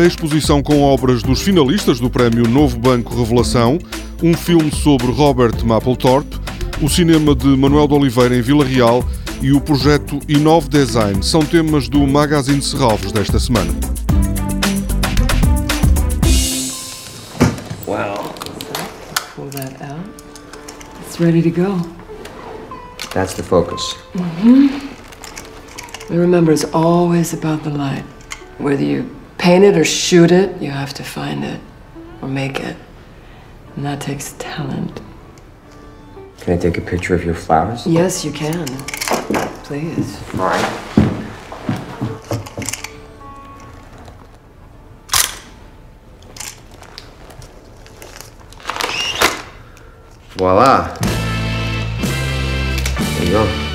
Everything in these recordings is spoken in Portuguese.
a exposição com obras dos finalistas do Prémio Novo Banco Revelação, um filme sobre Robert Mapplethorpe, o cinema de Manuel de Oliveira em Vila Real e o projeto Inove Design são temas do Magazine de Serralvos desta semana. Wow. Pull that out. It's ready to go. That's the focus. And remember, it's always about the light. Whether you paint it or shoot it, you have to find it or make it. And that takes talent. Can I take a picture of your flowers? Yes, you can. Please. All right. Voila. There you go.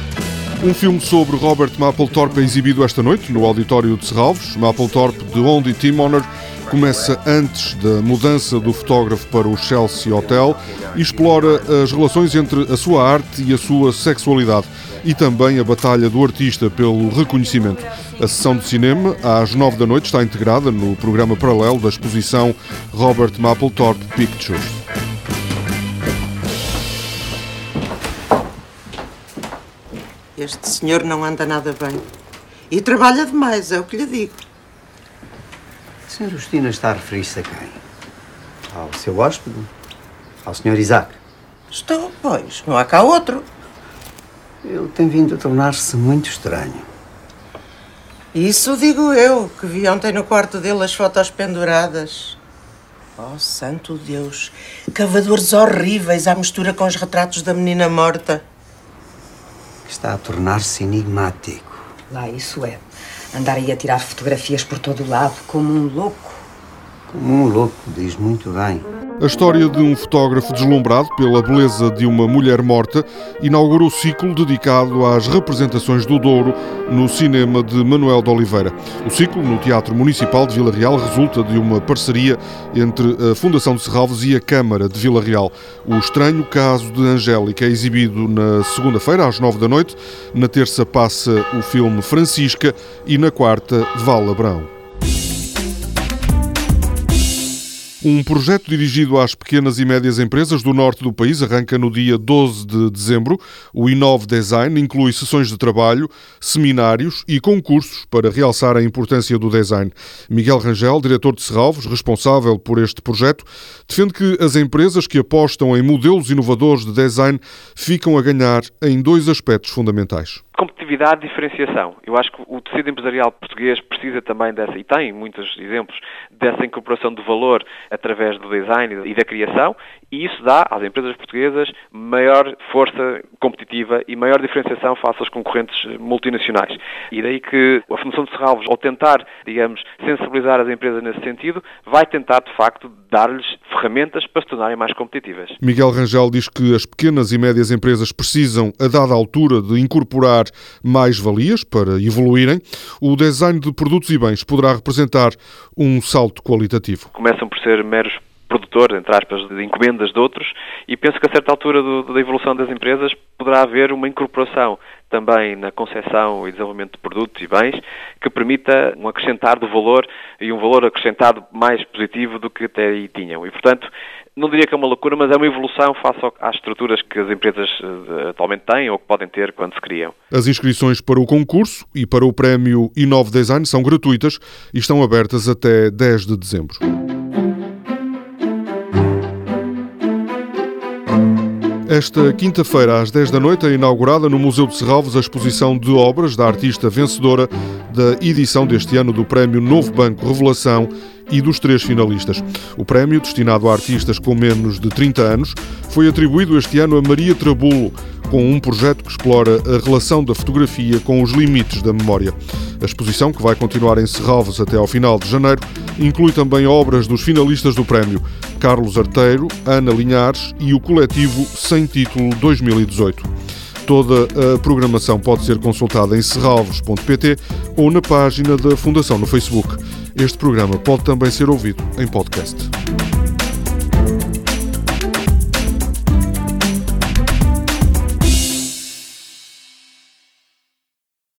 Um filme sobre Robert Mapplethorpe é exibido esta noite no auditório de Serralvos. Mapplethorpe, de onde Team Honor, começa antes da mudança do fotógrafo para o Chelsea Hotel e explora as relações entre a sua arte e a sua sexualidade e também a batalha do artista pelo reconhecimento. A sessão de cinema, às nove da noite, está integrada no programa paralelo da exposição Robert Mapplethorpe Pictures. Este senhor não anda nada bem. E trabalha demais, é o que lhe digo. A senhora Justina está a referir-se a quem? Ao seu hóspede? Ao senhor Isaac? Estou, pois, não há cá outro. Ele tem vindo a tornar-se muito estranho. Isso digo eu, que vi ontem no quarto dele as fotos penduradas. Oh, santo Deus! Cavadores horríveis à mistura com os retratos da menina morta. Está a tornar-se enigmático. Lá isso é. Andar aí a tirar fotografias por todo o lado, como um louco. Como um louco, diz muito bem. A história de um fotógrafo deslumbrado pela beleza de uma mulher morta inaugura o ciclo dedicado às representações do Douro no cinema de Manuel de Oliveira. O ciclo, no Teatro Municipal de Vila Real, resulta de uma parceria entre a Fundação de Serralves e a Câmara de Vila Real. O estranho caso de Angélica é exibido na segunda-feira, às nove da noite. Na terça passa o filme Francisca e na quarta Val Abrão. Um projeto dirigido às pequenas e médias empresas do norte do país arranca no dia 12 de dezembro. O Inove Design inclui sessões de trabalho, seminários e concursos para realçar a importância do design. Miguel Rangel, diretor de Serralvos, responsável por este projeto, defende que as empresas que apostam em modelos inovadores de design ficam a ganhar em dois aspectos fundamentais competitividade diferenciação. Eu acho que o tecido empresarial português precisa também dessa, e tem muitos exemplos, dessa incorporação de valor através do design e da criação, e isso dá às empresas portuguesas maior força competitiva e maior diferenciação face aos concorrentes multinacionais. E daí que a Fundação de Serralvos, ao tentar, digamos, sensibilizar as empresas nesse sentido, vai tentar, de facto, dar-lhes ferramentas para se tornarem mais competitivas. Miguel Rangel diz que as pequenas e médias empresas precisam, a dada altura, de incorporar mais valias para evoluírem. O design de produtos e bens poderá representar um salto qualitativo. Começam por ser meros produtor, entre aspas, de encomendas de outros, e penso que a certa altura do, da evolução das empresas poderá haver uma incorporação também na concepção e desenvolvimento de produtos e bens que permita um acrescentar do valor e um valor acrescentado mais positivo do que até aí tinham. E, portanto, não diria que é uma loucura, mas é uma evolução face às estruturas que as empresas eh, atualmente têm ou que podem ter quando se criam. As inscrições para o concurso e para o prémio Inove Design são gratuitas e estão abertas até 10 de dezembro. Esta quinta-feira, às 10 da noite, é inaugurada no Museu de Serralves a exposição de obras da artista vencedora da edição deste ano do Prémio Novo Banco Revelação e dos três finalistas. O prémio, destinado a artistas com menos de 30 anos, foi atribuído este ano a Maria Trabulo, com um projeto que explora a relação da fotografia com os limites da memória. A exposição, que vai continuar em Serralves até ao final de janeiro, inclui também obras dos finalistas do prémio, Carlos Arteiro, Ana Linhares e o coletivo Sem Título 2018. Toda a programação pode ser consultada em serralvos.pt ou na página da Fundação no Facebook. Este programa pode também ser ouvido em podcast.